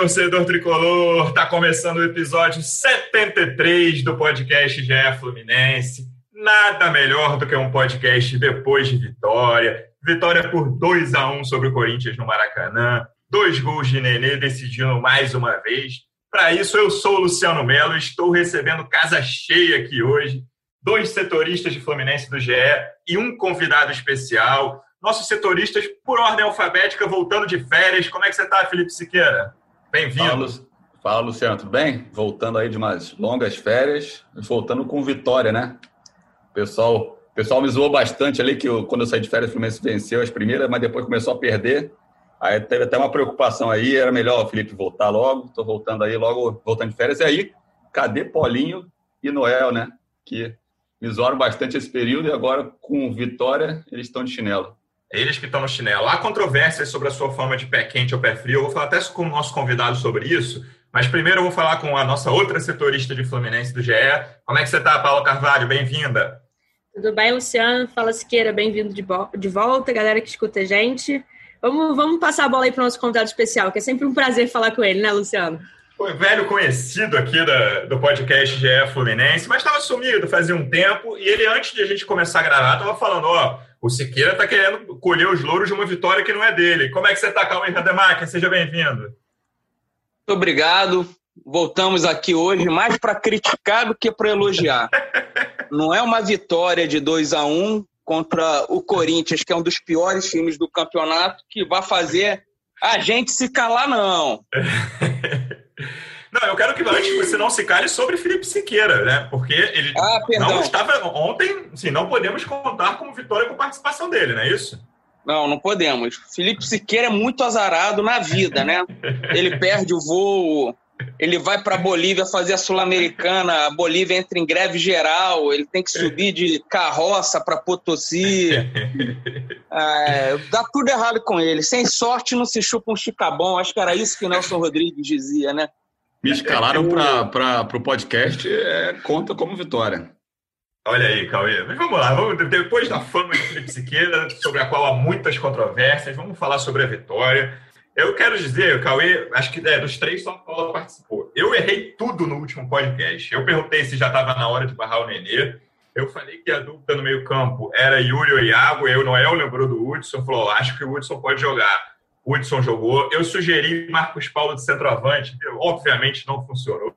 Torcedor tricolor! Tá começando o episódio 73 do podcast GE Fluminense. Nada melhor do que um podcast depois de vitória. Vitória por 2 a 1 sobre o Corinthians no Maracanã. Dois gols de Nenê decidindo mais uma vez. Para isso, eu sou o Luciano Melo e estou recebendo casa cheia aqui hoje. Dois setoristas de Fluminense do GE e um convidado especial nossos setoristas, por ordem alfabética, voltando de férias. Como é que você está, Felipe Siqueira? Bem-vindo. Fala, Luciano, tudo bem? Voltando aí de umas longas férias, voltando com vitória, né? O pessoal, pessoal me zoou bastante ali, que eu, quando eu saí de férias, o Fluminense venceu as primeiras, mas depois começou a perder. Aí teve até uma preocupação aí, era melhor o Felipe voltar logo. Estou voltando aí, logo voltando de férias. E aí, cadê Paulinho e Noel, né? Que me zoaram bastante esse período e agora, com vitória, eles estão de chinelo. Eles que estão no chinelo. Há controvérsias sobre a sua forma de pé quente ou pé frio. Eu vou falar até com o nosso convidado sobre isso. Mas primeiro eu vou falar com a nossa outra setorista de Fluminense do GE. Como é que você está, Paula Carvalho? Bem-vinda. Tudo bem, Luciano? Fala Siqueira, bem-vindo de, de volta, galera que escuta a gente. Vamos, vamos passar a bola aí para o nosso convidado especial, que é sempre um prazer falar com ele, né, Luciano? Foi velho conhecido aqui da, do podcast GE Fluminense, mas estava sumido fazia um tempo. E ele, antes de a gente começar a gravar, estava falando: ó, o Siqueira está querendo colher os louros de uma vitória que não é dele. Como é que você está, Cauê Rademacher? Seja bem-vindo. Muito obrigado. Voltamos aqui hoje mais para criticar do que para elogiar. não é uma vitória de 2 a 1 um contra o Corinthians, que é um dos piores times do campeonato, que vai fazer a gente se calar, não. Não, eu quero que antes você não se cale sobre Felipe Siqueira, né? Porque ele ah, não estava ontem, sim, não podemos contar como vitória com participação dele, não é isso? Não, não podemos. Felipe Siqueira é muito azarado na vida, né? Ele perde o voo, ele vai para Bolívia fazer a Sul-Americana, a Bolívia entra em greve geral, ele tem que subir de carroça para Potosí. É, dá tudo errado com ele. Sem sorte não se chupa um chicabão. Acho que era isso que Nelson Rodrigues dizia, né? Me escalaram para o podcast, é, conta como vitória. Olha aí, Cauê. Mas vamos lá, vamos, depois da fama de Felipe Siqueira, sobre a qual há muitas controvérsias, vamos falar sobre a vitória. Eu quero dizer, Cauê, acho que é, dos três só Paula participou. Eu errei tudo no último podcast. Eu perguntei se já estava na hora de barrar o Nenê. Eu falei que a dúvida no meio-campo era Yuri ou Iago. Eu, Noel lembrou do Hudson, falou: acho que o Hudson pode jogar. Hudson jogou. Eu sugeri Marcos Paulo de centroavante, obviamente não funcionou.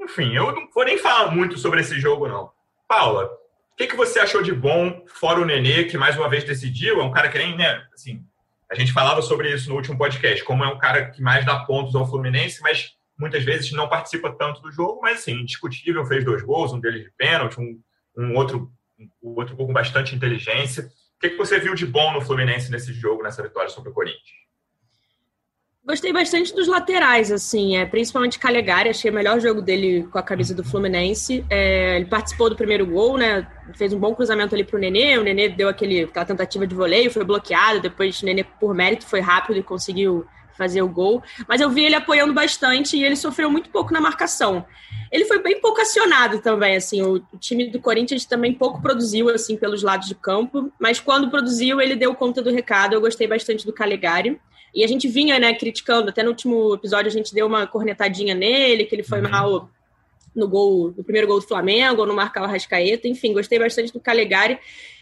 Enfim, eu não vou nem falar muito sobre esse jogo, não. Paula, o que, que você achou de bom, fora o Nenê, que mais uma vez decidiu? É um cara que nem, né, assim, a gente falava sobre isso no último podcast, como é um cara que mais dá pontos ao Fluminense, mas muitas vezes não participa tanto do jogo, mas assim, indiscutível, fez dois gols, um deles de pênalti, um, um outro um outro com bastante inteligência. O que, que você viu de bom no Fluminense nesse jogo, nessa vitória sobre o Corinthians? Gostei bastante dos laterais, assim, é, principalmente Calegari, achei o melhor jogo dele com a camisa do Fluminense. É, ele participou do primeiro gol, né? Fez um bom cruzamento ali pro Nenê. O Nenê deu aquele, aquela tentativa de voleio, foi bloqueado. Depois o Nenê, por mérito, foi rápido e conseguiu fazer o gol. Mas eu vi ele apoiando bastante e ele sofreu muito pouco na marcação. Ele foi bem pouco acionado também, assim, o, time do Corinthians também pouco produziu, assim, pelos lados de campo. Mas quando produziu, ele deu conta do recado. Eu gostei bastante do Calegari. E a gente vinha, né, criticando, até no último episódio a gente deu uma cornetadinha nele, que ele foi uhum. mal no gol, no primeiro gol do Flamengo, ou no marcar o Rascaeta, enfim, gostei bastante do Calegari.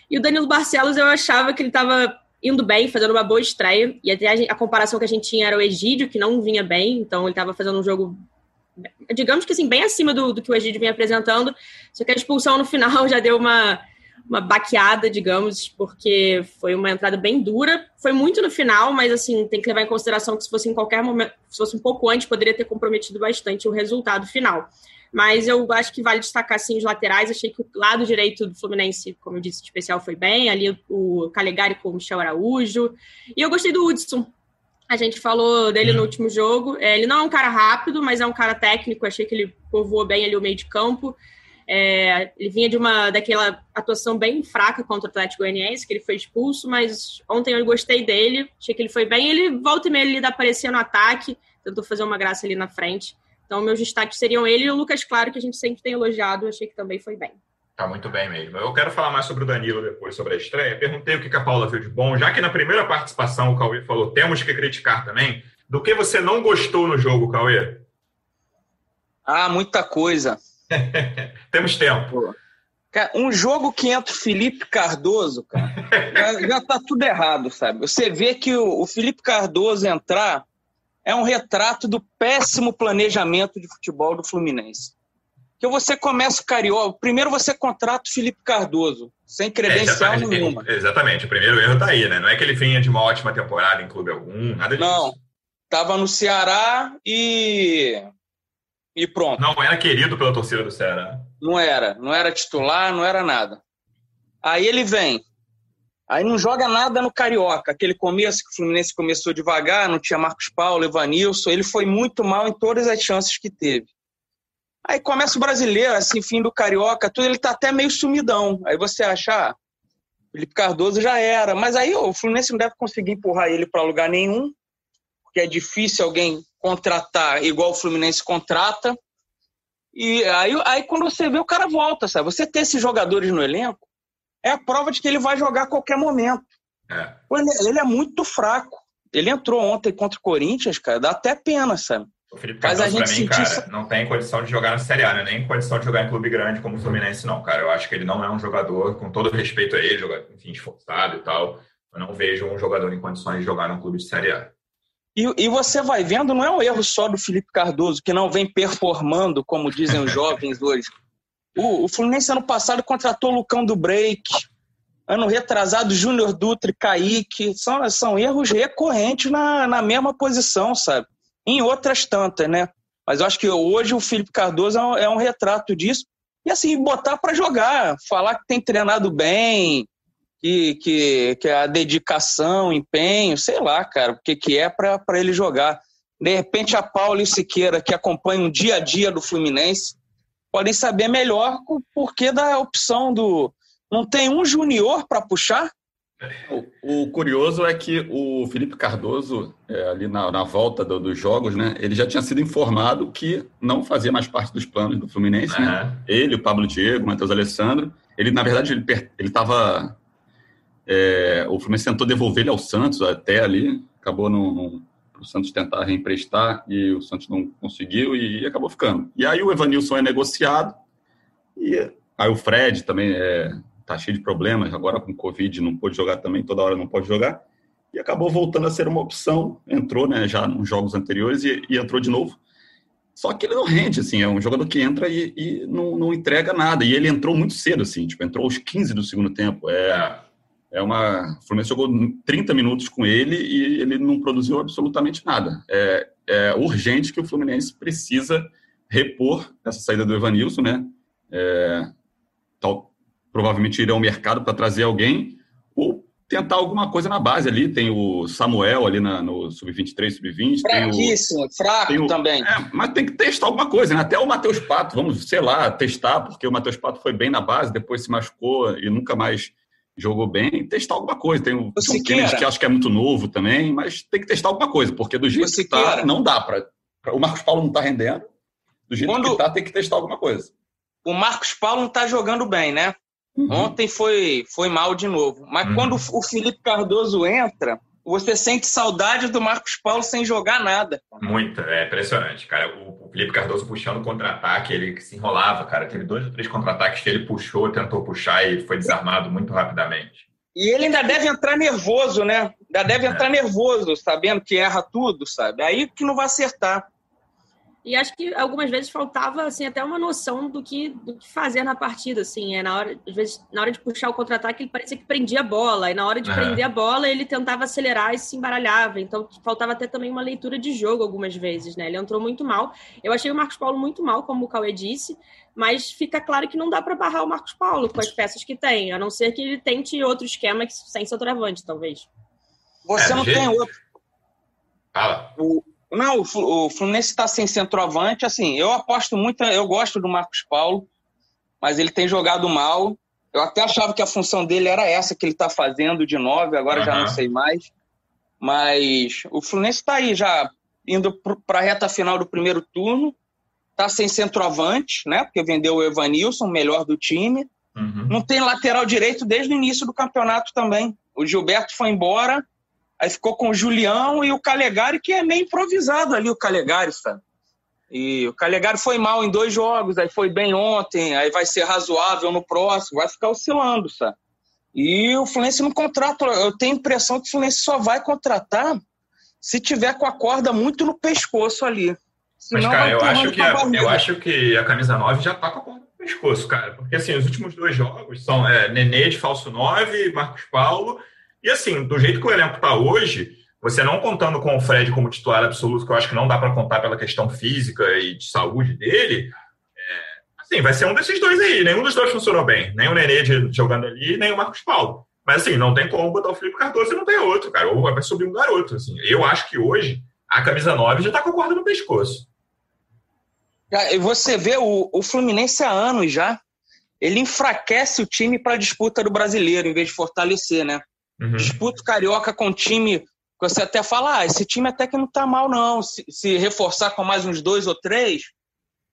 E o Danilo Barcelos, eu achava que ele estava indo bem, fazendo uma boa estreia, e até a, a, comparação que a gente tinha era o Egídio, que não vinha bem, então ele estava fazendo um jogo, digamos que assim, bem acima do, do que o Egídio vinha apresentando, só que a expulsão no final já deu uma uma baqueada, digamos, porque foi uma entrada bem dura. Foi muito no final, mas assim, tem que levar em consideração que se fosse em qualquer momento, se fosse um pouco antes, poderia ter comprometido bastante o resultado final. Mas eu acho que vale destacar sim os laterais. Achei que o lado direito do Fluminense, como eu disse, especial foi bem. Ali o Calegari com o Michel Araújo. E eu gostei do Hudson. A gente falou dele no último jogo. É, ele não é um cara rápido, mas é um cara técnico. Achei que ele povoou bem ali o meio de campo. É, ele vinha de uma daquela atuação bem fraca contra o Atlético Goianiense, que ele foi expulso, mas ontem eu gostei dele, achei que ele foi bem. Ele volta e meia ele aparecia no ataque, tentou fazer uma graça ali na frente. Então, meus destaques seriam ele e o Lucas Claro, que a gente sempre tem elogiado, achei que também foi bem. Tá muito bem mesmo. Eu quero falar mais sobre o Danilo depois, sobre a estreia. Perguntei o que a Paula viu de bom, já que na primeira participação o Cauê falou temos que criticar também. Do que você não gostou no jogo, Cauê? Ah, muita coisa. Temos tempo. Cara, um jogo que entra o Felipe Cardoso, cara, já, já tá tudo errado, sabe? Você vê que o, o Felipe Cardoso entrar é um retrato do péssimo planejamento de futebol do Fluminense. Que você começa o Carioca, primeiro você contrata o Felipe Cardoso, sem credencial é, nenhuma. Exatamente, o primeiro erro tá aí, né? Não é que ele vinha de uma ótima temporada em clube algum, nada disso. Não, tava no Ceará e e pronto. Não era querido pela torcida do Ceará. Não era, não era titular, não era nada. Aí ele vem, aí não joga nada no Carioca. Aquele começo que o Fluminense começou devagar, não tinha Marcos Paulo, Evanilson, ele foi muito mal em todas as chances que teve. Aí começa o brasileiro, assim, fim do Carioca, tudo, ele tá até meio sumidão. Aí você acha, ah, Felipe Cardoso já era. Mas aí o Fluminense não deve conseguir empurrar ele para lugar nenhum, porque é difícil alguém contratar igual o Fluminense contrata. E aí, aí quando você vê, o cara volta, sabe? Você ter esses jogadores no elenco é a prova de que ele vai jogar a qualquer momento. É. Ele, é muito fraco. Ele entrou ontem contra o Corinthians, cara, dá até pena, sabe? O Felipe Mas a gente mim, cara, não tem condição de jogar na Série A, né? nem condição de jogar em clube grande como o Fluminense, não, cara. Eu acho que ele não é um jogador, com todo respeito a ele, jogador, enfim, esforçado e tal. Eu não vejo um jogador em condições de jogar num clube de Série A. E, e, você vai vendo, não é um erro só do Felipe Cardoso, que não vem performando, como dizem os jovens hoje. O, o Fluminense ano passado contratou o Lucão do Break, ano retrasado Júnior Dutra Kaique. São, são erros recorrentes na, na mesma posição, sabe? Em outras tantas, né? Mas eu acho que hoje o Felipe Cardoso é um, é um retrato disso. E assim, botar para jogar, falar que tem treinado bem, que, que, que é a dedicação, empenho, sei lá, cara, o que, que é para ele jogar. De repente, a Paula e o Siqueira, que acompanham o dia a dia do Fluminense, podem saber melhor o porquê da opção do. Não tem um junior para puxar? O, o, curioso é que o Felipe Cardoso, é, ali na, na volta do, dos jogos, né, ele já tinha sido informado que não fazia mais parte dos planos do Fluminense. Uhum. Né? Ele, o Pablo Diego, o Matheus Alessandro. Ele, na verdade, ele estava é, o Fluminense tentou devolver ele ao Santos até ali, acabou no, o Santos tentar reemprestar e o Santos não conseguiu e, acabou ficando. E aí o Evanilson é negociado e aí o Fred também é, tá cheio de problemas, agora com Covid não pôde jogar também, toda hora não pode jogar. E acabou voltando a ser uma opção, entrou né, já nos jogos anteriores e, e entrou de novo. Só que ele não rende, assim, é um jogador que entra e, e não, não, entrega nada. E ele entrou muito cedo, assim, tipo, entrou aos 15 do segundo tempo. É, é uma. O Fluminense jogou 30 minutos com ele e ele não produziu absolutamente nada. É, é urgente que o Fluminense precisa repor essa saída do Evanilson, né? É, tal, provavelmente ir ao mercado para trazer alguém ou tentar alguma coisa na base ali. Tem o Samuel ali na, no Sub-23, Sub-20. Fraquíssimo, fraco o, também. É, mas tem que testar alguma coisa, né? Até o Matheus Pato, vamos, sei lá, testar, porque o Matheus Pato foi bem na base, depois se machucou e nunca mais jogou bem, testar alguma coisa. Tem o John Kennedy, que acho que é muito novo também, mas tem que testar alguma coisa, porque do jeito que está, não dá para. O Marcos Paulo não está rendendo, do jeito Quando... que está, tem que testar alguma coisa. O Marcos Paulo não está jogando bem, né? Uhum. Ontem foi, foi mal de novo. Mas uhum. quando o Felipe Cardoso entra, você sente saudade do Marcos Paulo sem jogar nada. Muito, é impressionante, cara. O, Felipe Cardoso puxando contra-ataque, ele se enrolava, cara. Teve dois ou três contra-ataques que ele puxou, tentou puxar e foi desarmado muito rapidamente. E ele ainda deve entrar nervoso, né? Ainda deve é. entrar nervoso, sabendo que erra tudo, sabe? Aí que não vai acertar. E acho que algumas vezes faltava assim até uma noção do que, do que fazer na partida, assim, é na hora, às vezes na hora de puxar o contra-ataque ele parecia que prendia a bola, e na hora de uhum. prender a bola ele tentava acelerar e se embaralhava, então faltava até também uma leitura de jogo algumas vezes, né? Ele entrou muito mal. Eu achei o Marcos Paulo muito mal, como o Cauê disse, mas fica claro que não dá para barrar o Marcos Paulo com as peças que tem, a não ser que ele tente outro esquema sem centroavante, talvez. Você é, não tem outro Fala. O, não, o Fluminense está sem centroavante. Assim, eu aposto muito, eu gosto do Marcos Paulo, mas ele tem jogado mal. Eu até achava que a função dele era essa que ele está fazendo de nove, agora uhum. já não sei mais. Mas o Fluminense está aí já indo para a reta final do primeiro turno. Está sem centroavante, né? Porque vendeu o Evanilson, melhor do time. Uhum. Não tem lateral direito desde o início do campeonato também. O Gilberto foi embora, aí ficou com o Julião e o Calegari, que é meio improvisado ali, o Calegari, sabe? E o Calegari foi mal em dois jogos, aí foi bem ontem, aí vai ser razoável no próximo, vai ficar oscilando, sabe? E o Fluminense não contrata, eu tenho a impressão que o Fluminense só vai contratar se tiver com a corda muito no pescoço ali. Senão Mas, cara, eu acho, que a, eu acho que a camisa 9 já tá com a corda no pescoço, cara. Porque, assim, os últimos dois jogos são é, Nenê de falso 9, Marcos Paulo. E, assim, do jeito que o elenco tá hoje, você não contando com o Fred como titular absoluto, que eu acho que não dá para contar pela questão física e de saúde dele, é, assim, vai ser um desses dois aí. Nenhum dos dois funcionou bem. Nem o Nenê jogando ali, nem o Marcos Paulo. Mas, assim, não tem como botar o Felipe Cardoso e não tem outro, cara. Ou vai subir um garoto, assim. Eu acho que hoje a camisa 9 já tá com a corda no pescoço. Você vê o, o Fluminense há anos já, ele enfraquece o time para a disputa do brasileiro, em vez de fortalecer, né? Uhum. Disputa o Carioca com time você até fala, ah, esse time até que não tá mal, não. Se, se, reforçar com mais uns dois ou três,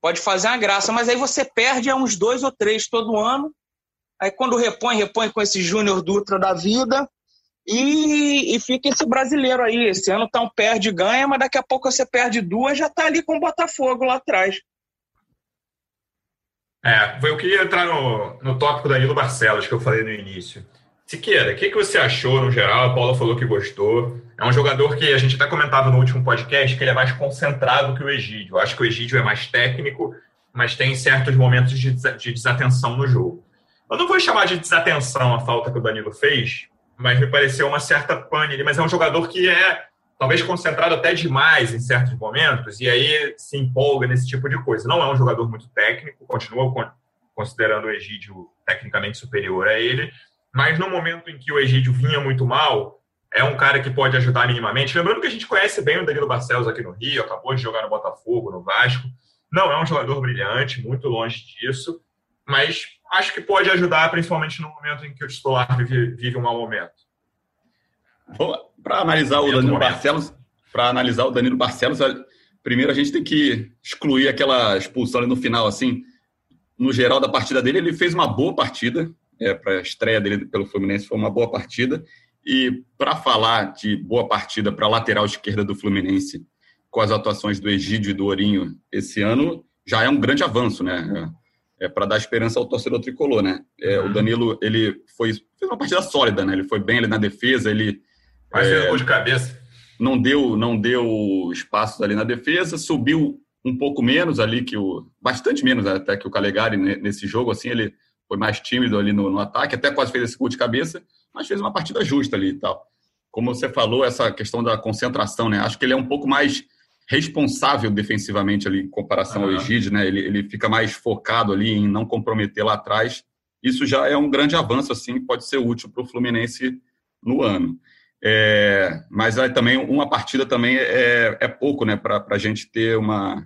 pode fazer uma graça. Mas aí você perde a uns dois ou três todo ano. Aí quando repõe, repõe com esse Júnior Dutra da vida. E, e, fica esse brasileiro aí. Esse ano tá um perde e ganha, mas daqui a pouco você perde duas, já tá ali com o Botafogo lá atrás. É, foi o que ia entrar no, no tópico da Danilo Barcelos, que eu falei no início. Siqueira, o que, que você achou no geral? A Paula falou que gostou. É um jogador que a gente até comentava no último podcast que ele é mais concentrado que o Egídio. Eu acho que o Egídio é mais técnico, mas tem certos momentos de, de desatenção no jogo. Eu não vou chamar de desatenção a falta que o Danilo fez, mas me pareceu uma certa pane ali. Mas é um jogador que é talvez concentrado até demais em certos momentos e aí se empolga nesse tipo de coisa. Não é um jogador muito técnico, continua considerando o Egídio tecnicamente superior a ele, mas no momento em que o Egídio vinha muito mal, é um cara que pode ajudar minimamente. Lembrando que a gente conhece bem o Danilo Barcelos aqui no Rio, acabou de jogar no Botafogo, no Vasco. Não é um jogador brilhante, muito longe disso, mas acho que pode ajudar, principalmente no momento em que o titular vive, vive um mau momento. Para analisar o Danilo Barcelos, para analisar o Danilo Barcelos, primeiro a gente tem que excluir aquela expulsão ali no final, assim. No geral da partida dele, ele fez uma boa partida, é, para a estreia dele pelo Fluminense foi uma boa partida. E para falar de boa partida para a lateral esquerda do Fluminense, com as atuações do Egídio e do Ourinho esse ano, já é um grande avanço, né? É, é para dar esperança ao torcedor tricolor, né? É, uhum. O Danilo, ele foi, fez uma partida sólida, né? Ele foi bem ali na defesa, ele... Mas é, gol de cabeça. Não deu, não deu espaços ali na defesa, subiu um pouco menos ali que o... Bastante menos até que o Calegari nesse jogo, assim, ele foi mais tímido ali no, no, ataque, até quase fez esse gol de cabeça, mas fez uma partida justa ali e tal. Como você falou, essa questão da concentração, né? Acho que ele é um pouco mais responsável defensivamente ali em comparação uhum. ao Egídio, né? Ele, ele fica mais focado ali em não comprometer lá atrás. Isso já é um grande avanço, assim, pode ser útil para o Fluminense no ano. É, mas aí também uma partida também é, é pouco, né? Para a gente ter uma,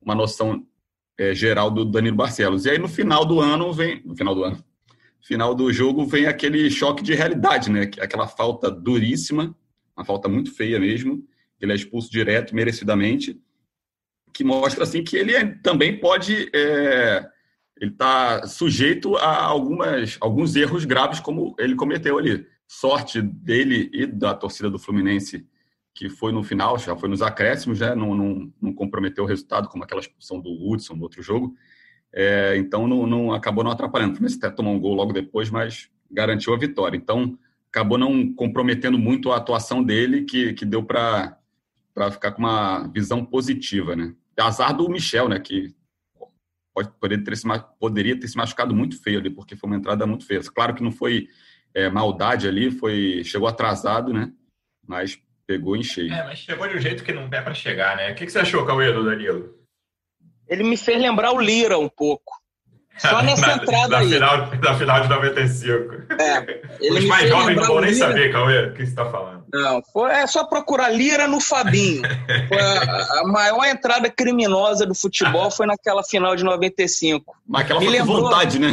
uma noção é, geral do Danilo Barcelos. E aí no final do ano vem, no final do ano, final do jogo vem aquele choque de realidade, né? Aquela falta duríssima, uma falta muito feia mesmo. Ele é expulso direto, merecidamente, que mostra assim que ele também pode é, ele está sujeito a algumas, alguns erros graves como ele cometeu ali. Sorte dele e da torcida do Fluminense que foi no final, já foi nos acréscimos, né? não, não, não comprometeu o resultado, como aquela expulsão do Hudson no outro jogo. É, então, não, não, acabou não atrapalhando. O Fluminense até tomou um gol logo depois, mas garantiu a vitória. Então, acabou não comprometendo muito a atuação dele, que, que deu para ficar com uma visão positiva. Né? Azar do Michel, né? que pode, poderia, ter se, poderia ter se machucado muito feio ali, porque foi uma entrada muito feia. Claro que não foi é, maldade ali, foi chegou atrasado, né? mas Pegou em cheio. É, mas chegou de um jeito que não é para chegar, né? O que, que você achou, Cauê, do Danilo? Ele me fez lembrar o Lira um pouco. Só nessa na, entrada na aí. Final, na final de 95. É, ele Os mais jovens não vão nem Lira. saber, Cauê, o que você está falando. Não, foi, é só procurar Lira no Fabinho. Foi a, a maior entrada criminosa do futebol foi naquela final de 95. Mas aquela Me foi com lembrou- vontade, né?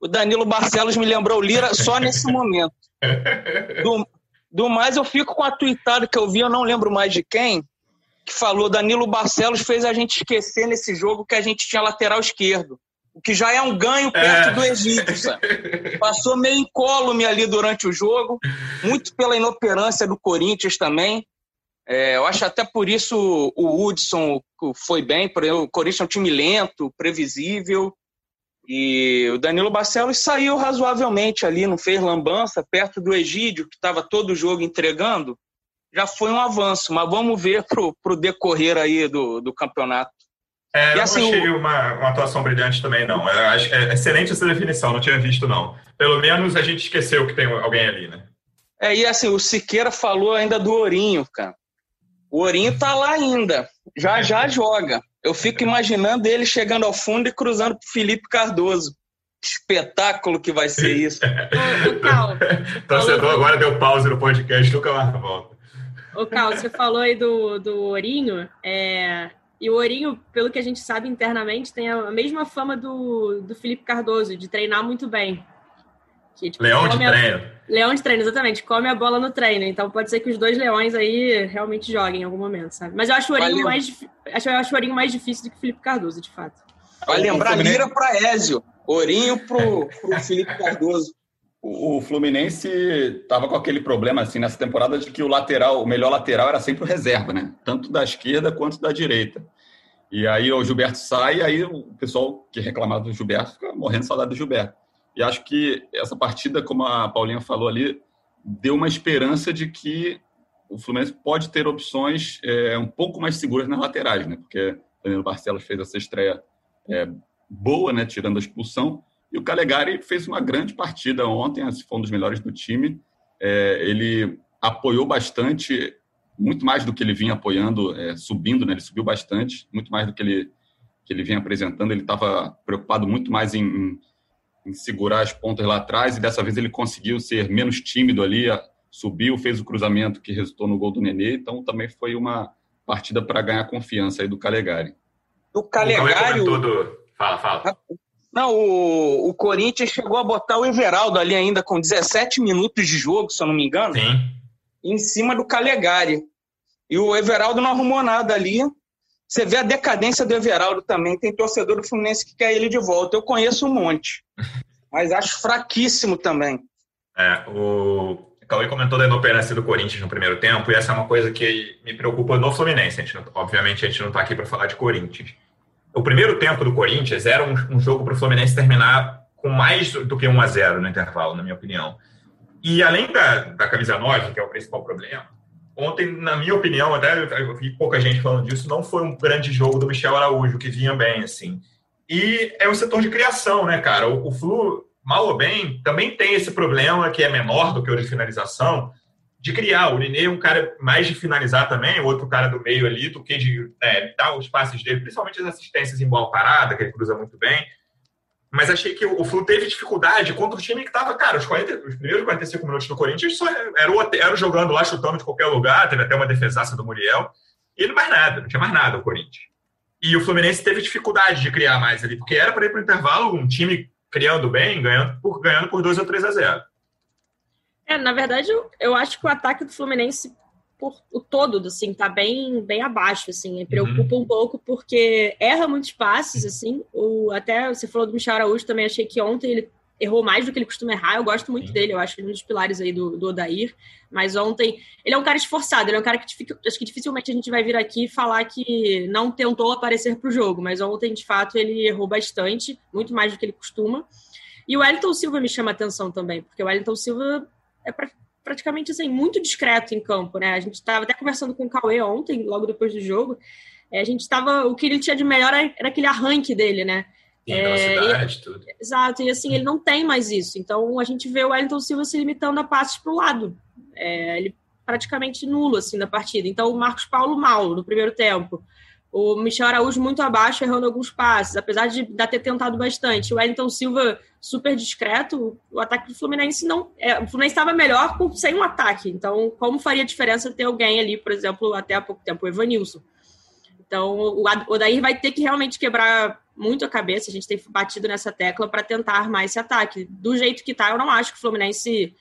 O Danilo Barcelos me lembrou o Lira só nesse momento. Do, do mais, eu fico com a tuitada que eu vi, eu não lembro mais de quem, que falou Danilo Barcelos fez a gente esquecer nesse jogo que a gente tinha lateral esquerdo. O que já é um ganho perto É. do Egito, sabe? Passou meio incólume ali durante o jogo, muito pela inoperância do Corinthians também. É, eu acho até por isso o Hudson foi bem, o Corinthians é um time lento, previsível. E o Danilo Barcelos saiu razoavelmente ali, não fez lambança, perto do Egídio, que estava todo o jogo entregando. Já foi um avanço, mas vamos ver pro, pro decorrer aí do, do campeonato. É, eu E assim, não achei uma, uma atuação brilhante também, não. Acho, é excelente essa definição, não tinha visto, não. Pelo menos a gente esqueceu que tem alguém ali, né? É, e assim, o Siqueira falou ainda do Ourinho, cara. O Ourinho tá lá ainda, já já joga. Eu fico imaginando ele chegando ao fundo e cruzando pro Felipe Cardoso. Que espetáculo que vai ser isso. Cal, Torcedor falou- agora deu pausa no podcast, nunca mais volta. Ô, Cal, você falou aí do, do Ourinho, é, e o Ourinho, pelo que a gente sabe internamente, tem a mesma fama do, do Felipe Cardoso, de treinar muito bem. Que, tipo, Leão de a- treino. Leão de treino, exatamente. Come a bola no treino. Então pode ser que os dois leões aí realmente joguem em algum momento, sabe? Mas eu acho o Ourinho mais, dif- acho, eu acho o Ourinho mais difícil do que o Felipe Cardoso, de fato. Vai lembrar Fluminense- Lira para Ézio, Ourinho pro, pro Felipe Cardoso. O Fluminense estava com aquele problema assim nessa temporada de que o lateral, o melhor lateral era sempre o reserva, né? Tanto da esquerda quanto da direita. E aí o Gilberto sai, e aí o pessoal que reclamava do Gilberto fica morrendo de saudade do Gilberto. E acho que essa partida, como a Paulinha falou ali, deu uma esperança de que o Fluminense pode ter opções é, um pouco mais seguras nas laterais, né? Porque Danilo Barcelos fez essa estreia é, boa, né? Tirando a expulsão. E o Calegari fez uma grande partida ontem, foi um dos melhores do time. É, ele apoiou bastante, muito mais do que ele vinha apoiando, é, subindo, né? Ele subiu bastante, muito mais do que ele, que ele vinha apresentando. Ele estava preocupado muito mais em, em, em segurar as pontas lá atrás, e dessa vez ele conseguiu ser menos tímido ali, subiu, fez o cruzamento que resultou no gol do Nenê. Então também foi uma partida para ganhar confiança aí do Calegari. O O Cauê Calegari, comentou do... Fala, fala. Não, o, o Corinthians chegou a botar o Everaldo ali ainda com 17 minutos de jogo, se eu não me engano, Sim. em cima do Calegari. E o Everaldo não arrumou nada ali. Você vê a decadência do Everaldo também. Tem torcedor do Fluminense que quer ele de volta. Eu conheço um monte. Mas acho fraquíssimo também. É, o Cauê comentou da inoperância do Corinthians no primeiro tempo, e essa é uma coisa que me preocupa no Fluminense. A gente não- obviamente, a gente não está aqui para falar de Corinthians. O primeiro tempo do Corinthians era um, um jogo para o Fluminense terminar com mais do que 1 a 0 no intervalo, na minha opinião. E além da, da camisa 9, que é o principal problema, ontem, na minha opinião, até eu vi pouca gente falando disso, não foi um grande jogo do Michel Araújo, que vinha bem, assim. E é o setor de criação, né, cara? O, o Flu, mal ou bem, também tem esse problema que é menor do que o de finalização, de criar. O Nenê é um cara mais de finalizar também, outro cara do meio ali, do que de é, dar os passes dele, principalmente as assistências em bola parada, que ele cruza muito bem. Mas achei que o Flu teve dificuldade contra o time que estava, cara, os, 40, os primeiros 45 minutos do Corinthians só jogando lá, chutando de qualquer lugar, teve até uma defesaça do Muriel, e não mais nada, não tinha mais nada o Corinthians. E o Fluminense teve dificuldade de criar mais ali, porque era para ir para o intervalo um time criando bem, ganhando por, ganhando por 2 ou 3 a 0. É, na verdade, eu, eu acho que o ataque do Fluminense, por o todo, assim, tá bem, bem abaixo, assim. Me preocupa um pouco porque erra muitos passes, assim. O, até você falou do Michel Araújo, também achei que ontem ele errou mais do que ele costuma errar. Eu gosto muito Sim. dele, eu acho ele um dos pilares aí do, do Odair. Mas ontem, ele é um cara esforçado, ele é um cara que acho que dificilmente a gente vai vir aqui falar que não tentou aparecer pro jogo. Mas ontem, de fato, ele errou bastante, muito mais do que ele costuma. E o Wellington Silva me chama atenção também, porque o Wellington Silva é pra- praticamente assim, muito discreto em campo, né? A gente estava até conversando com o Cauê ontem, logo depois do jogo. É, a gente estava. O que ele tinha de melhor era aquele arranque dele, né? Sim, É, velocidade, tudo. Exato, e assim, ele não tem mais isso. Então a gente vê o Wellington Silva se limitando a passes para o lado. É, ele praticamente nulo assim na partida. Então o Marcos Paulo mal no primeiro tempo. O Michel Araújo muito abaixo, errando alguns passes, apesar de ainda ter tentado bastante. O Wellington Silva super discreto. O ataque do Fluminense não. É, o Fluminense estava melhor com, sem um ataque. Então, como faria diferença ter alguém ali, por exemplo, até há pouco tempo, o Evanilson? Então, o Odair vai ter que realmente quebrar muito a cabeça. A gente tem batido nessa tecla para tentar armar esse ataque. Do jeito que tá, eu não acho que o Fluminense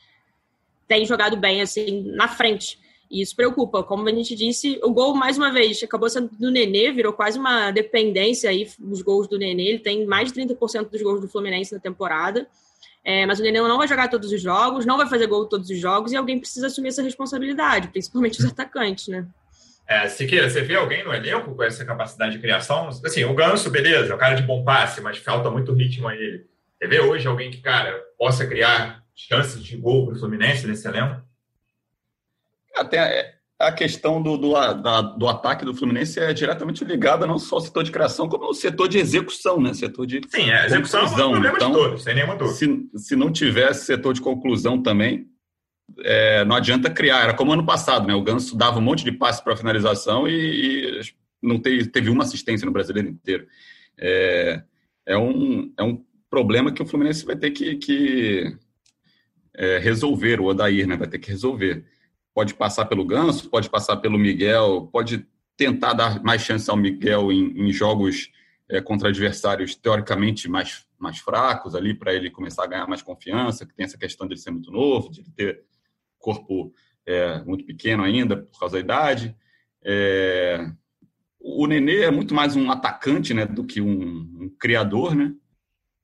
tem jogado bem assim na frente. E isso preocupa. Como a gente disse, o gol, mais uma vez, acabou sendo do Nenê, virou quase uma dependência aí os gols do Nenê. Ele tem mais de 30% dos gols do Fluminense na temporada. É, mas o Nenê não vai jogar todos os jogos, não vai fazer gol todos os jogos, e alguém precisa assumir essa responsabilidade, principalmente os atacantes, né? É, Siqueira, você vê alguém no elenco com essa capacidade de criação? Assim, o Ganso, beleza, é um cara de bom passe, mas falta muito ritmo a ele. Você vê hoje alguém que, cara, possa criar chances de gol para o Fluminense nesse elenco? Até a questão do, do, da, do ataque do Fluminense é diretamente ligada não só ao setor de criação, como ao setor de execução, né? Setor de Sim, a execução conclusão. é um problema então, de todos, sem nenhuma dúvida. Se, se não tivesse setor de conclusão também, é, não adianta criar. Era como ano passado, né? O Ganso dava um monte de passe para finalização e, e, não teve, teve uma assistência no brasileiro inteiro. É, é, um, é um problema que o Fluminense vai ter que, que é, resolver, o Odair, né? Vai ter que resolver pode passar pelo Ganso, pode passar pelo Miguel, pode tentar dar mais chance ao Miguel em, em jogos é, contra adversários teoricamente mais, mais fracos ali, para ele começar a ganhar mais confiança, que tem essa questão de ele ser muito novo, de ele ter corpo é, muito pequeno ainda por causa da idade. É, o Nenê é muito mais um atacante né, do que um, um criador, né?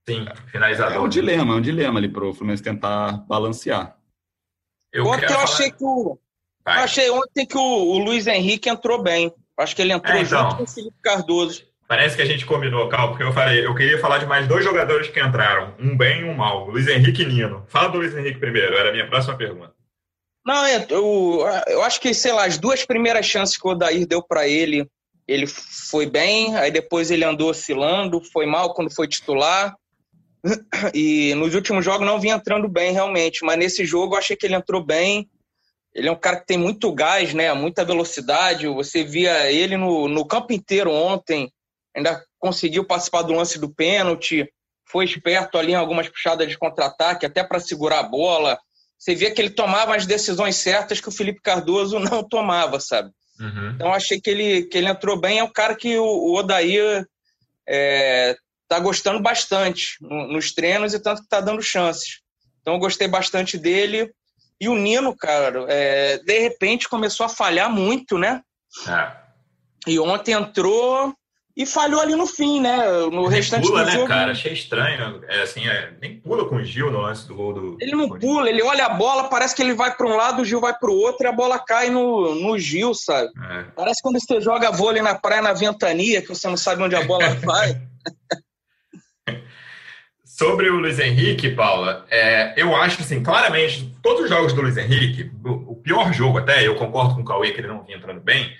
Sim, finalizador. É um dilema, é um dilema ali para o Fluminense tentar balancear. Eu ontem eu falar... achei que o. Eu achei ontem que o, o, Luiz Henrique entrou bem. Acho que ele entrou é, então, junto com o Felipe Cardoso. Parece que a gente combinou, Cal, porque eu falei, eu queria falar de mais dois jogadores que entraram, um bem e um mal, Luiz Henrique e Nino. Fala do Luiz Henrique primeiro, era a minha próxima pergunta. Não, é, eu, eu acho que, sei lá, as duas primeiras chances que o Odair deu para ele, ele foi bem, aí depois ele andou oscilando, foi mal quando foi titular. E nos últimos jogos não vinha entrando bem, realmente. Mas nesse jogo eu achei que ele entrou bem. Ele é um cara que tem muito gás, né? Muita velocidade. Você via ele no, no campo inteiro ontem. Ainda conseguiu participar do lance do pênalti. Foi esperto ali em algumas puxadas de contra-ataque, até para segurar a bola. Você via que ele tomava as decisões certas que o Felipe Cardoso não tomava, sabe? Uhum. Então achei que ele, que ele entrou bem. É um cara que o, o Odair é, está gostando bastante nos treinos e tanto que está dando chances. Então eu gostei bastante dele. E o Nino, cara, é, de repente começou a falhar muito, né? É. E ontem entrou e falhou ali no fim, né? No nem restante pula, do né, jogo. cara? Achei estranho. É assim, é, nem pula com o Gil no lance do gol do. Ele não pula, ele olha a bola, parece que ele vai para um lado, o Gil vai para o outro e a bola cai no, no Gil, sabe? É. Parece quando você joga vôlei na praia na ventania, que você não sabe onde a bola vai. Sobre o Luiz Henrique, Paula, é, eu acho assim, claramente, todos os jogos do Luiz Henrique, o, o, pior jogo até, eu concordo com o Cauê que ele não vinha entrando bem,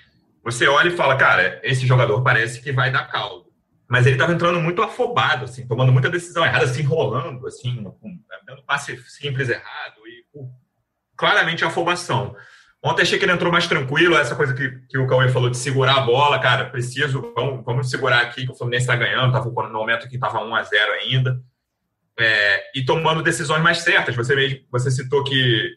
você olha e fala, cara, esse jogador parece que vai dar caldo. Mas ele estava entrando muito afobado, assim, tomando muita decisão errada, se enrolando, assim, dando passe simples errado e claramente afobação. Ontem achei que ele entrou mais tranquilo, essa coisa que, que o Cauê falou de segurar a bola, cara, preciso, vamos, vamos segurar aqui que o Fluminense está ganhando, estava no momento que estava 1 a 0 ainda é, e tomando decisões mais certas. Você mesmo, você citou que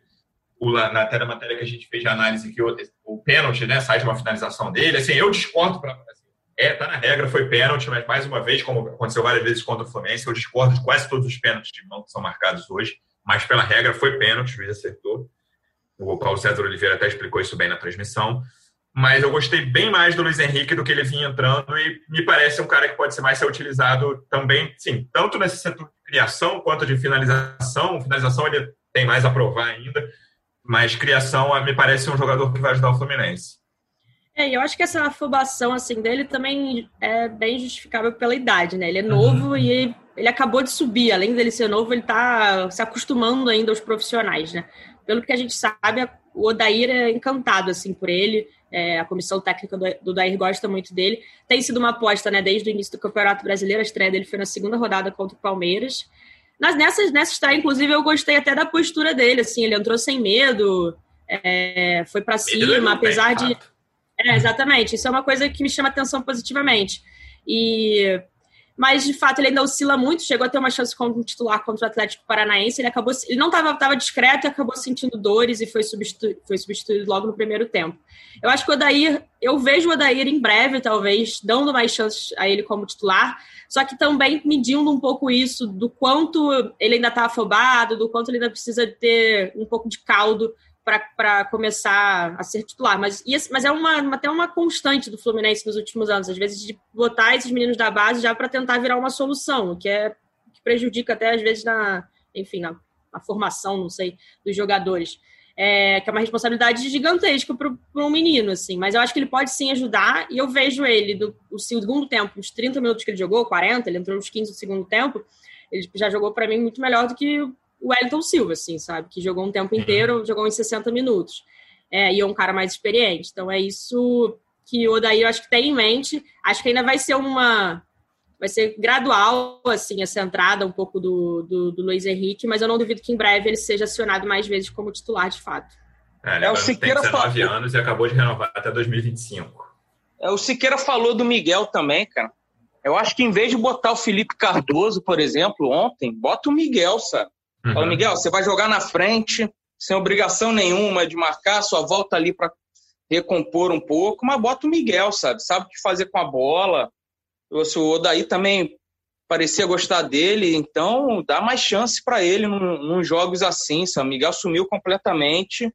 o, na, até matéria que a gente fez de análise que o, o pênalti né, sai de uma finalização dele. Assim, eu discordo para assim, é, tá na regra, foi pênalti, mas mais uma vez, como aconteceu várias vezes contra o Fluminense, eu discordo de quase todos os pênaltis que são marcados hoje, mas pela regra foi pênalti, o juiz acertou. O Paulo César Oliveira até explicou isso bem na transmissão mas eu gostei bem mais do Luiz Henrique do que ele vinha entrando e me parece um cara que pode ser mais ser utilizado também, sim, tanto nesse setor de criação quanto de finalização. Finalização ele tem mais a provar ainda, mas criação me parece um jogador que vai ajudar o Fluminense. É, eu acho que essa afobação assim dele também é bem justificável pela idade, né? Ele é novo uhum. e ele acabou de subir, além dele ser novo, ele está se acostumando ainda aos profissionais, né? Pelo que a gente sabe, o Odair é encantado assim por ele. É, a comissão técnica do, do Dair gosta muito dele. Tem sido uma aposta, né, desde o início do Campeonato Brasileiro. A estreia dele foi na segunda rodada contra o Palmeiras. Nas, nessa, nessa estreia, inclusive, eu gostei até da postura dele. Assim, ele entrou sem medo, é, foi para cima, apesar de. É, exatamente. Isso é uma coisa que me chama atenção positivamente. E mas de fato ele ainda oscila muito, chegou a ter uma chance como titular contra o Atlético Paranaense, ele acabou, ele não estava discreto e acabou sentindo dores e foi substituído, foi substituído logo no primeiro tempo. Eu acho que o Odair, eu vejo o Odair em breve, talvez, dando mais chances a ele como titular, só que também medindo um pouco isso, do quanto ele ainda está afobado, do quanto ele ainda precisa ter um pouco de caldo para começar a ser titular. Mas, mas é uma, até uma constante do Fluminense nos últimos anos, às vezes, de botar esses meninos da base já para tentar virar uma solução, o que é que prejudica até às vezes na, enfim, na, na formação, não sei, dos jogadores. É, que é uma responsabilidade gigantesca para um menino, assim. Mas eu acho que ele pode sim ajudar, e eu vejo ele, do o segundo tempo, os 30 minutos que ele jogou, 40, ele entrou nos 15 do segundo tempo, ele já jogou para mim muito melhor do que o Wellington Silva, assim, sabe? Que jogou um tempo uhum. inteiro, uhum. jogou em 60 minutos. É, e é um cara mais experiente. Então é isso que o Odair eu acho que tem em mente. Acho que ainda vai ser uma. Vai ser gradual, assim, essa entrada um pouco do, do, do Luiz Henrique, mas eu não duvido que em breve ele seja acionado mais vezes como titular de fato. É, é o Siqueira tem 19 falou... anos e acabou de renovar até 2025. É, o Siqueira falou do Miguel também, cara. Eu acho que em vez de botar o Felipe Cardoso, por exemplo, ontem, bota o Miguel, sabe? Uhum. Fala, Miguel, você vai jogar na frente, sem obrigação nenhuma de marcar, só volta ali para recompor um pouco, mas bota o Miguel, sabe? Sabe o que fazer com a bola. O Odaí também parecia gostar dele, então dá mais chance para ele num, jogos assim, sabe? O Miguel sumiu completamente.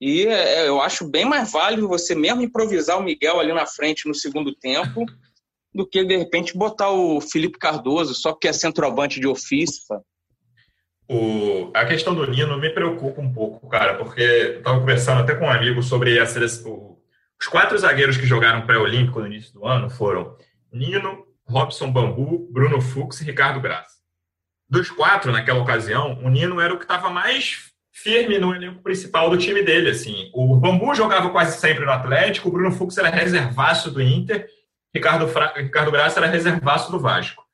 E é, eu acho bem mais válido você mesmo improvisar o Miguel ali na frente no segundo tempo do que, de repente, botar o Felipe Cardoso só porque é centroavante de ofício. Sabe? O, a questão do Nino me preocupa um pouco, cara, porque eu estava conversando até com um amigo sobre a seleção. Os quatro zagueiros que jogaram pré-olímpico no início do ano foram Nino, Robson Bambu, Bruno Fux e Ricardo Graça. Dos quatro, naquela ocasião, o Nino era o que estava mais firme no elenco principal do time dele. Assim. O Bambu jogava quase sempre no Atlético, o Bruno Fux era reservaço do Inter, Ricardo, Fra... Ricardo Graça era reservaço do Vasco.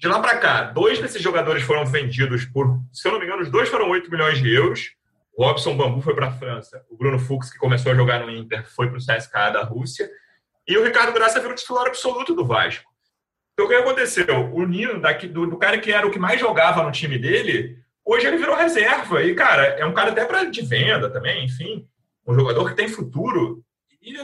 De lá para cá, dois desses jogadores foram vendidos por, se eu não me engano, os dois foram 8 milhões de euros. O Robson Bambu foi para a França. O Bruno Fux, que começou a jogar no Inter, foi para o CSKA da Rússia. E o Ricardo Graça virou titular absoluto do Vasco. Então, o que aconteceu? O Nino, daqui, do, do, cara que era o que mais jogava no time dele, hoje ele virou reserva. E, cara, é um cara até para de venda também, enfim. Um jogador que tem futuro. E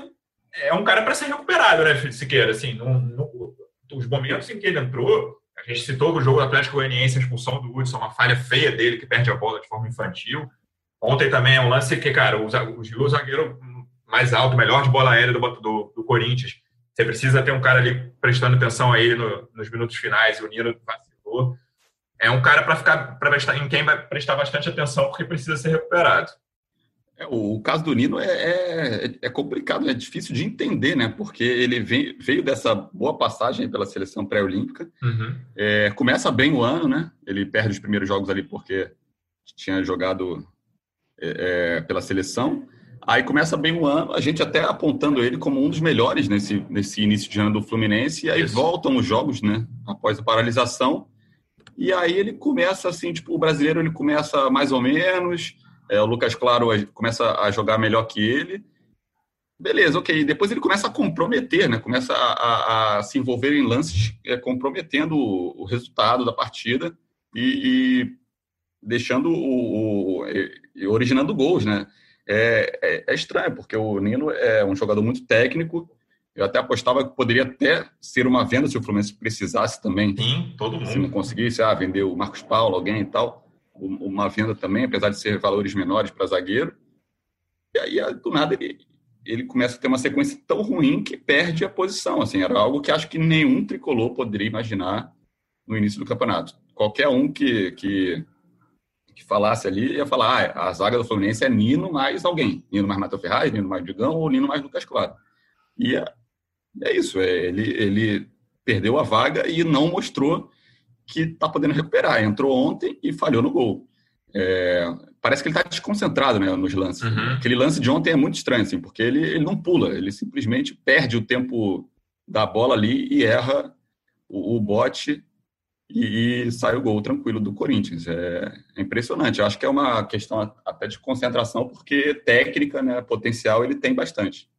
é um cara para ser recuperado, né, Siqueira? Assim, no, no, os momentos em que ele entrou, a gente citou o jogo do Atlético Goianiense, a expulsão do Hudson, uma falha feia dele que perde a bola de forma infantil. Ontem também é um lance que, cara, o, o, o zagueiro mais alto, melhor de bola aérea do, do, do, Corinthians. Você precisa ter um cara ali prestando atenção a ele no, nos minutos finais, o Nino vacilou. É um cara para ficar para em quem vai prestar bastante atenção porque precisa ser recuperado. É, o caso do Nino é, é, é, complicado, é difícil de entender, né? Porque ele veio, veio dessa boa passagem pela seleção pré-olímpica. Uhum. É, começa bem o ano, né? Ele perde os primeiros jogos ali porque tinha jogado é, é, pela seleção. Aí começa bem o ano, a gente até apontando ele como um dos melhores nesse, nesse início de ano do Fluminense. E aí Isso. voltam os jogos, né? Após a paralisação. E aí ele começa assim, tipo, o brasileiro ele começa mais ou menos é, o Lucas Claro começa a jogar melhor que ele. Beleza, ok. Depois ele começa a comprometer, né? Começa a, a, a se envolver em lances é, comprometendo o, o, resultado da partida e, e deixando o, o, e originando gols, né? É, é, é, estranho, porque o Nino é um jogador muito técnico. Eu até apostava que poderia até ser uma venda se o Fluminense precisasse também. Sim, todo mundo. Se não conseguisse, ah, vender o Marcos Paulo, alguém e tal uma venda também, apesar de ser valores menores para zagueiro. E aí, do nada, ele, ele começa a ter uma sequência tão ruim que perde a posição. Assim, era algo que acho que nenhum tricolor poderia imaginar no início do campeonato. Qualquer um que, que, que falasse ali ia falar: ah, a zaga do Fluminense é Nino mais alguém. Nino mais Matheus Ferraz, Nino mais Digão ou Nino mais Lucas Claro. E é, é isso, é, ele, ele perdeu a vaga e não mostrou que está podendo recuperar. Entrou ontem e falhou no gol. É, parece que ele está desconcentrado né, nos lances. Uhum. Aquele lance de ontem é muito estranho, assim, porque ele, ele não pula, ele simplesmente perde o tempo da bola ali e erra o, o bote e, e, sai o gol tranquilo do Corinthians. É, é, impressionante. Eu acho que é uma questão até de concentração, porque técnica, né, potencial, ele tem bastante.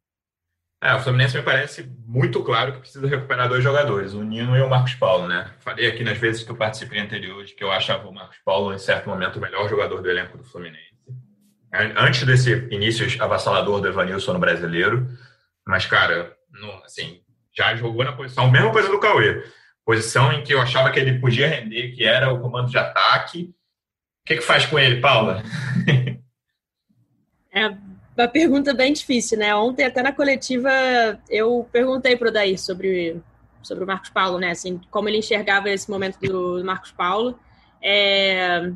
É, o Fluminense me parece muito claro que precisa recuperar dois jogadores, o Nino e o Marcos Paulo, né? Falei aqui nas vezes que eu participei anteriores que eu achava o Marcos Paulo, em certo momento, o melhor jogador do elenco do Fluminense. Antes desse início avassalador do Evanilson no brasileiro. Mas, cara, não, assim, já jogou na posição, mesma coisa do Cauê. Posição em que eu achava que ele podia render, que era o comando de ataque. O que, que faz com ele, Paula? É uma pergunta bem difícil, né? Ontem, até na coletiva, eu perguntei para o Daí sobre, sobre o Marcos Paulo, né? Assim, como ele enxergava esse momento do Marcos Paulo. É...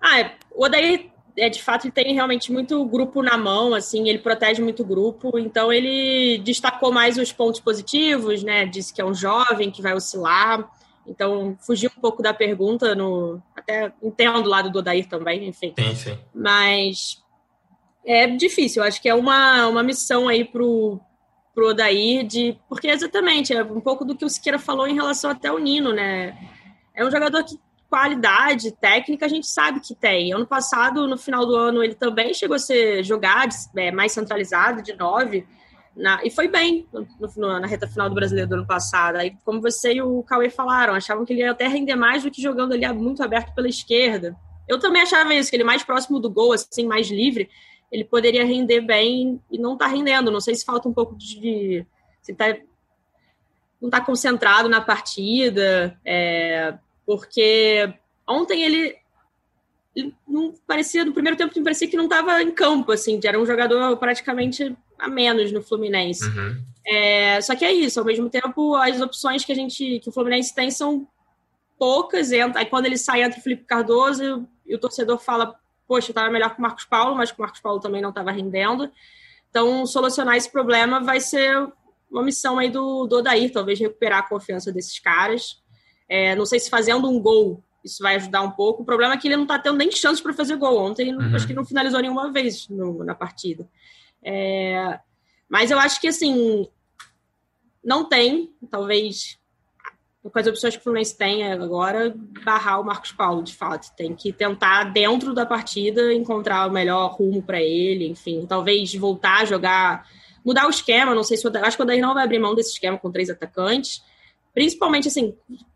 Ah, o Odair, é, de fato, ele tem realmente muito grupo na mão, assim, ele protege muito o grupo, então ele destacou mais os pontos positivos, né? Disse que é um jovem que vai oscilar, então fugiu um pouco da pergunta, no até entendo do lado do Odair também, enfim. Sim, sim. Mas é difícil. Eu acho que é uma, uma missão aí pro, pro Odair de. Porque exatamente, é um pouco do que o Siqueira falou em relação até ao Nino, né? É um jogador que qualidade técnica a gente sabe que tem. Ano passado, no final do ano, ele também chegou a ser jogado é, mais centralizado, de nove. Na, e foi bem no, no, na reta final do brasileiro do ano passado. Aí, como você e o Cauê falaram, achavam que ele ia até render mais do que jogando ali muito aberto pela esquerda. Eu também achava isso, que ele mais próximo do gol, assim, mais livre ele poderia render bem e não está rendendo. Não sei se falta um pouco de. se tá, não está concentrado na partida, é, porque ontem ele, ele, não parecia, no primeiro tempo, parecia que não estava em campo, assim, era um jogador praticamente a menos no Fluminense. Uhum. É, só que é isso, ao mesmo tempo, as opções que a gente, que o Fluminense tem são poucas, entra, aí quando ele sai entre o Felipe Cardoso e o torcedor fala poxa, estava melhor com o Marcos Paulo, mas com o Marcos Paulo também não estava rendendo. Então, solucionar esse problema vai ser uma missão aí do, do Odair, talvez recuperar a confiança desses caras. É, não sei se fazendo um gol isso vai ajudar um pouco. O problema é que ele não está tendo nem chance para fazer gol. Ontem, uhum. acho que não finalizou nenhuma vez no, na partida. É, mas eu acho que, assim, não tem, talvez com as opções que o Fluminense tem agora, barrar o Marcos Paulo, de fato. Tem que tentar, dentro da partida, encontrar o melhor rumo para ele, enfim, talvez voltar a jogar, mudar o esquema. Não sei se o acho que o Odair não vai abrir mão desse esquema com três atacantes, principalmente assim,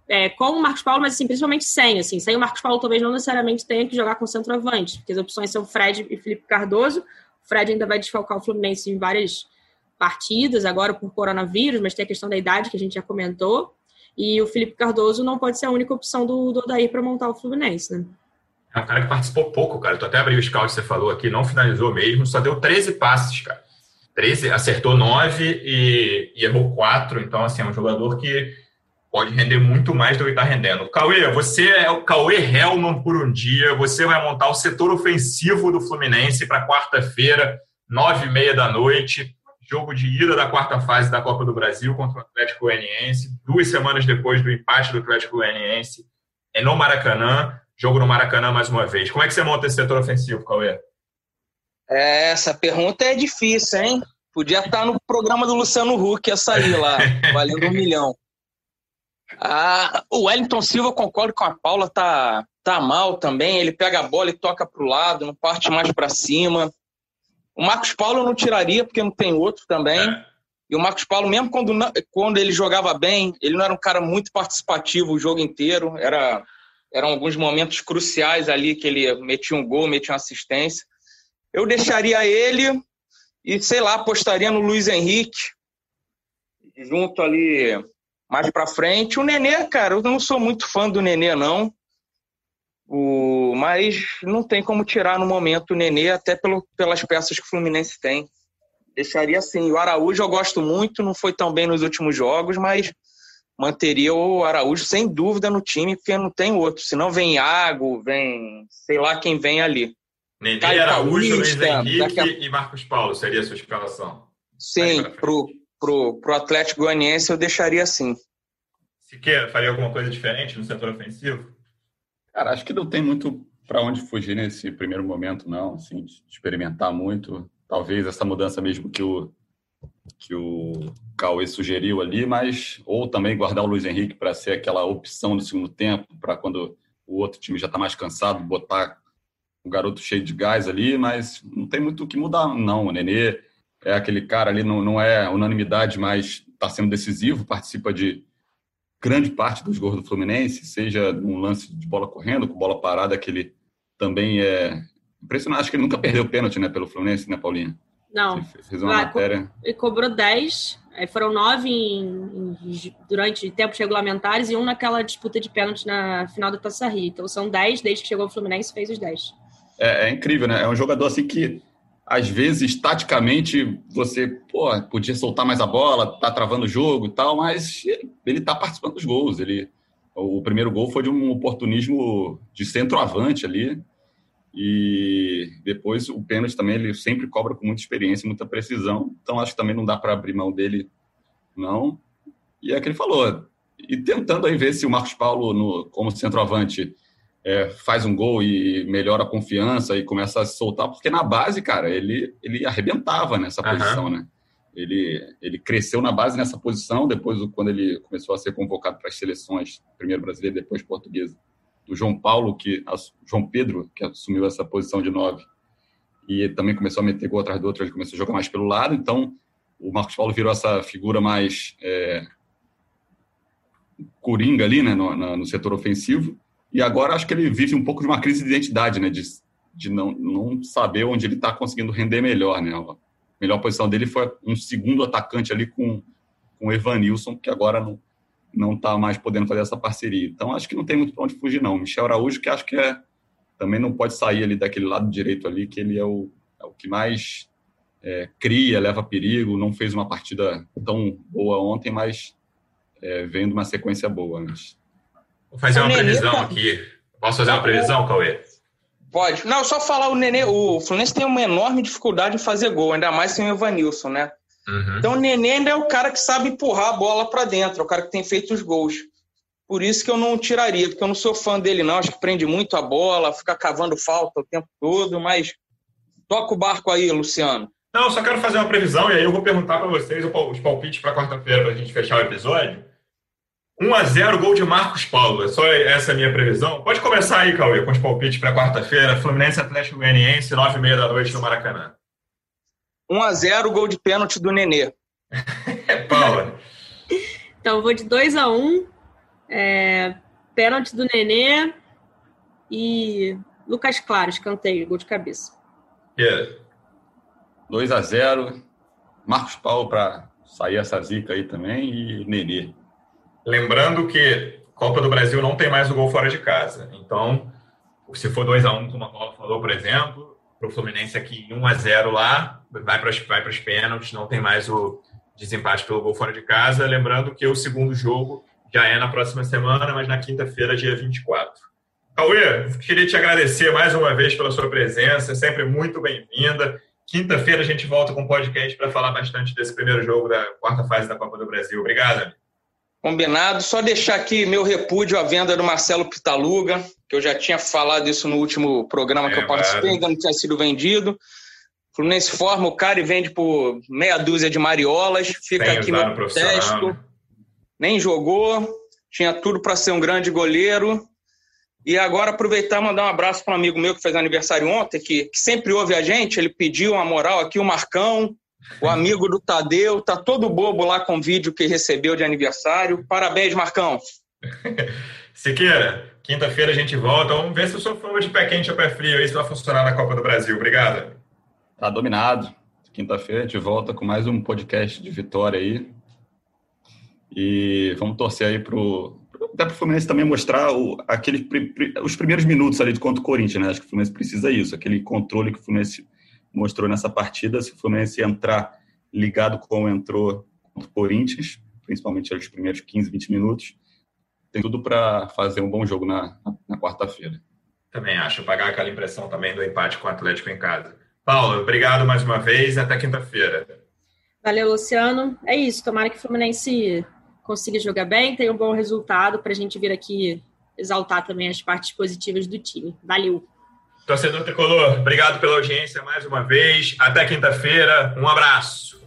é, com o Marcos Paulo, mas assim, principalmente sem. Assim, sem o Marcos Paulo, talvez não necessariamente tenha que jogar com centroavante, porque as opções são Fred e Felipe Cardoso. O Fred ainda vai desfalcar o Fluminense em várias partidas, agora por coronavírus, mas tem a questão da idade que a gente já comentou. E o Felipe Cardoso não pode ser a única opção do, do Odair para montar o Fluminense, né? É um cara que participou pouco, cara. Tu até abriu o scout que você falou aqui, não finalizou mesmo, só deu 13 passes, cara. 13, acertou 9 e, e errou 4. Então, assim, é um jogador que pode render muito mais do que está rendendo. Cauê, você é o Cauê Hellman por um dia. Você vai montar o setor ofensivo do Fluminense para quarta-feira, nove e meia da noite jogo de ida da quarta fase da Copa do Brasil contra o Atlético Goianiense, duas semanas depois do empate do Atlético Goianiense, é no Maracanã, jogo no Maracanã mais uma vez. Como é que você monta esse setor ofensivo, Cauê? É, essa pergunta é difícil, hein? Podia estar no programa do Luciano Huck, ia sair lá, valendo um milhão. Ah, o Wellington Silva, concordo com a Paula, tá, tá mal também. Ele pega a bola e toca para o lado, não parte mais para cima. O Marcos Paulo eu não tiraria, porque não tem outro também. É. E o Marcos Paulo, mesmo quando, quando ele jogava bem, ele não era um cara muito participativo o jogo inteiro. Era, eram alguns momentos cruciais ali que ele metia um gol, metia uma assistência. Eu deixaria ele e, sei lá, apostaria no Luiz Henrique, junto ali mais para frente. O Nenê, cara, eu não sou muito fã do Nenê, não. O, mas não tem como tirar no momento o Nenê, até pelo, pelas peças que o Fluminense tem. Deixaria assim. O Araújo eu gosto muito, não foi tão bem nos últimos jogos, mas manteria o Araújo sem dúvida no time, porque não tem outro. Senão vem Iago, vem sei lá quem vem ali. Nenê, Caio Araújo, Luiz Henrique a... e Marcos Paulo seria a sua escalação. Sim, pro, pro, pro Atlético Goianiense eu deixaria assim. Se quer, faria alguma coisa diferente no setor ofensivo? Cara, acho que não tem muito para onde fugir nesse primeiro momento, não. Assim, experimentar muito. Talvez essa mudança mesmo que o que o Cauê sugeriu ali, mas ou também guardar o Luiz Henrique para ser aquela opção no segundo tempo, para quando o outro time já está mais cansado, botar um garoto cheio de gás ali, mas não tem muito o que mudar, não. O Nenê é aquele cara ali, não, não é unanimidade, mas está sendo decisivo, participa de grande parte dos gols do Fluminense, seja num lance de bola correndo, com bola parada, que ele também é impressionante. Acho que ele nunca perdeu pênalti né, pelo Fluminense, né, Paulinha? Não. Você fez uma matéria. Ele cobrou 10, foram 9 em, em, durante tempos regulamentares e um naquela disputa de pênalti na final da Taça Rio. Então são 10 desde que chegou o Fluminense fez os 10. É, é incrível, né? É um jogador assim que às vezes, taticamente, você pô, podia soltar mais a bola, tá travando o jogo e tal, mas ele tá participando dos gols. Ele, o primeiro gol foi de um oportunismo de centroavante ali. E depois o pênalti também ele sempre cobra com muita experiência, muita precisão. Então acho que também não dá para abrir mão dele, não. E é que ele falou. E tentando aí ver se o Marcos Paulo, no, como centroavante, é, faz um gol e melhora a confiança e começa a se soltar, porque na base, cara, ele, ele arrebentava nessa uhum. posição, né? Ele, ele cresceu na base nessa posição, depois quando ele começou a ser convocado para as seleções, primeiro brasileiro, depois portuguesa, do João Paulo, que João Pedro, que assumiu essa posição de nove, e também começou a meter gol atrás do outro, ele começou a jogar mais pelo lado, então o Marcos Paulo virou essa figura mais é, coringa ali, né, no, no setor ofensivo, e agora acho que ele vive um pouco de uma crise de identidade, né? De, de não, não saber onde ele está conseguindo render melhor, né? A melhor posição dele foi um segundo atacante ali com, com o Evanilson, que agora não não está mais podendo fazer essa parceria. Então acho que não tem muito para onde fugir não. Michel Araújo que acho que é também não pode sair ali daquele lado direito ali que ele é o, é o que mais é, cria, leva perigo. Não fez uma partida tão boa ontem, mas é, vem de uma sequência boa. Mas Vou fazer o uma previsão tá... aqui. Posso fazer uma previsão, Cauê? Pode. Não, só falar o Nenê. O Fluminense tem uma enorme dificuldade em fazer gol, ainda mais sem o Evanilson, né? Uhum. Então o Nenê ainda é o cara que sabe empurrar a bola para dentro, é o cara que tem feito os gols. Por isso que eu não tiraria, porque eu não sou fã dele, não. Acho que prende muito a bola, fica cavando falta o tempo todo, mas toca o barco aí, Luciano. Não, só quero fazer uma previsão e aí eu vou perguntar para vocês os palpites para quarta-feira para a gente fechar o episódio. 1 a 0 gol de Marcos Paulo. É só essa a minha previsão. Pode começar aí, Cauê, com os palpites para quarta-feira. Fluminense Atlético Goianiense, 9h30 da noite no Maracanã. 1 a 0 gol de pênalti do Nenê. é Paula. então, eu vou de 2 a 1 é, Pênalti do Nenê e Lucas Claro, escanteio, gol de cabeça. Yeah. 2 a 0 Marcos Paulo para sair essa zica aí também e Nenê. Lembrando que Copa do Brasil não tem mais o gol fora de casa. Então, se for 2 a 1 como a Paula falou, por exemplo, para o Fluminense aqui 1 a 0 lá, vai para vai os pênaltis, não tem mais o desempate pelo gol fora de casa. Lembrando que o segundo jogo já é na próxima semana, mas na quinta-feira, dia 24. Cauê, queria te agradecer mais uma vez pela sua presença, sempre muito bem-vinda. Quinta-feira a gente volta com o podcast para falar bastante desse primeiro jogo da quarta fase da Copa do Brasil. Obrigado. Combinado. Só deixar aqui meu repúdio à venda do Marcelo Pitaluga, que eu já tinha falado isso no último programa é, que eu participei, ainda não tinha sido vendido. Fluminense forma o cara e vende por meia dúzia de mariolas. Fica Sem aqui meu protesto. Nem jogou, tinha tudo para ser um grande goleiro. E agora aproveitar e mandar um abraço para um amigo meu que fez aniversário ontem, que, que sempre ouve a gente. Ele pediu uma moral aqui, o Marcão, o amigo do Tadeu tá todo bobo lá com o vídeo que recebeu de aniversário. Parabéns, Marcão. Siqueira, quinta-feira a gente volta. Vamos ver se eu sou fã de pé quente ou pé frio aí, se vai funcionar na Copa do Brasil. Obrigado. Tá dominado. Quinta-feira a gente volta com mais um podcast de vitória aí. E vamos torcer aí pro. Até pro Fluminense também mostrar o, aquele, os primeiros minutos ali de contra o Corinthians, né? Acho que o Fluminense precisa isso, aquele controle que o Fluminense mostrou nessa partida. Se o Fluminense entrar ligado como entrou contra o Corinthians, principalmente nos primeiros 15, 20 minutos, tem tudo para fazer um bom jogo na, na quarta-feira. Também acho, pagar aquela impressão também do empate com o Atlético em casa. Paulo, obrigado mais uma vez até quinta-feira. Valeu, Luciano. É isso, tomara que o Fluminense consiga jogar bem, tenha um bom resultado para a gente vir aqui exaltar também as partes positivas do time. Valeu! Torcedor Tricolor, obrigado pela audiência mais uma vez. Até quinta-feira. Um abraço.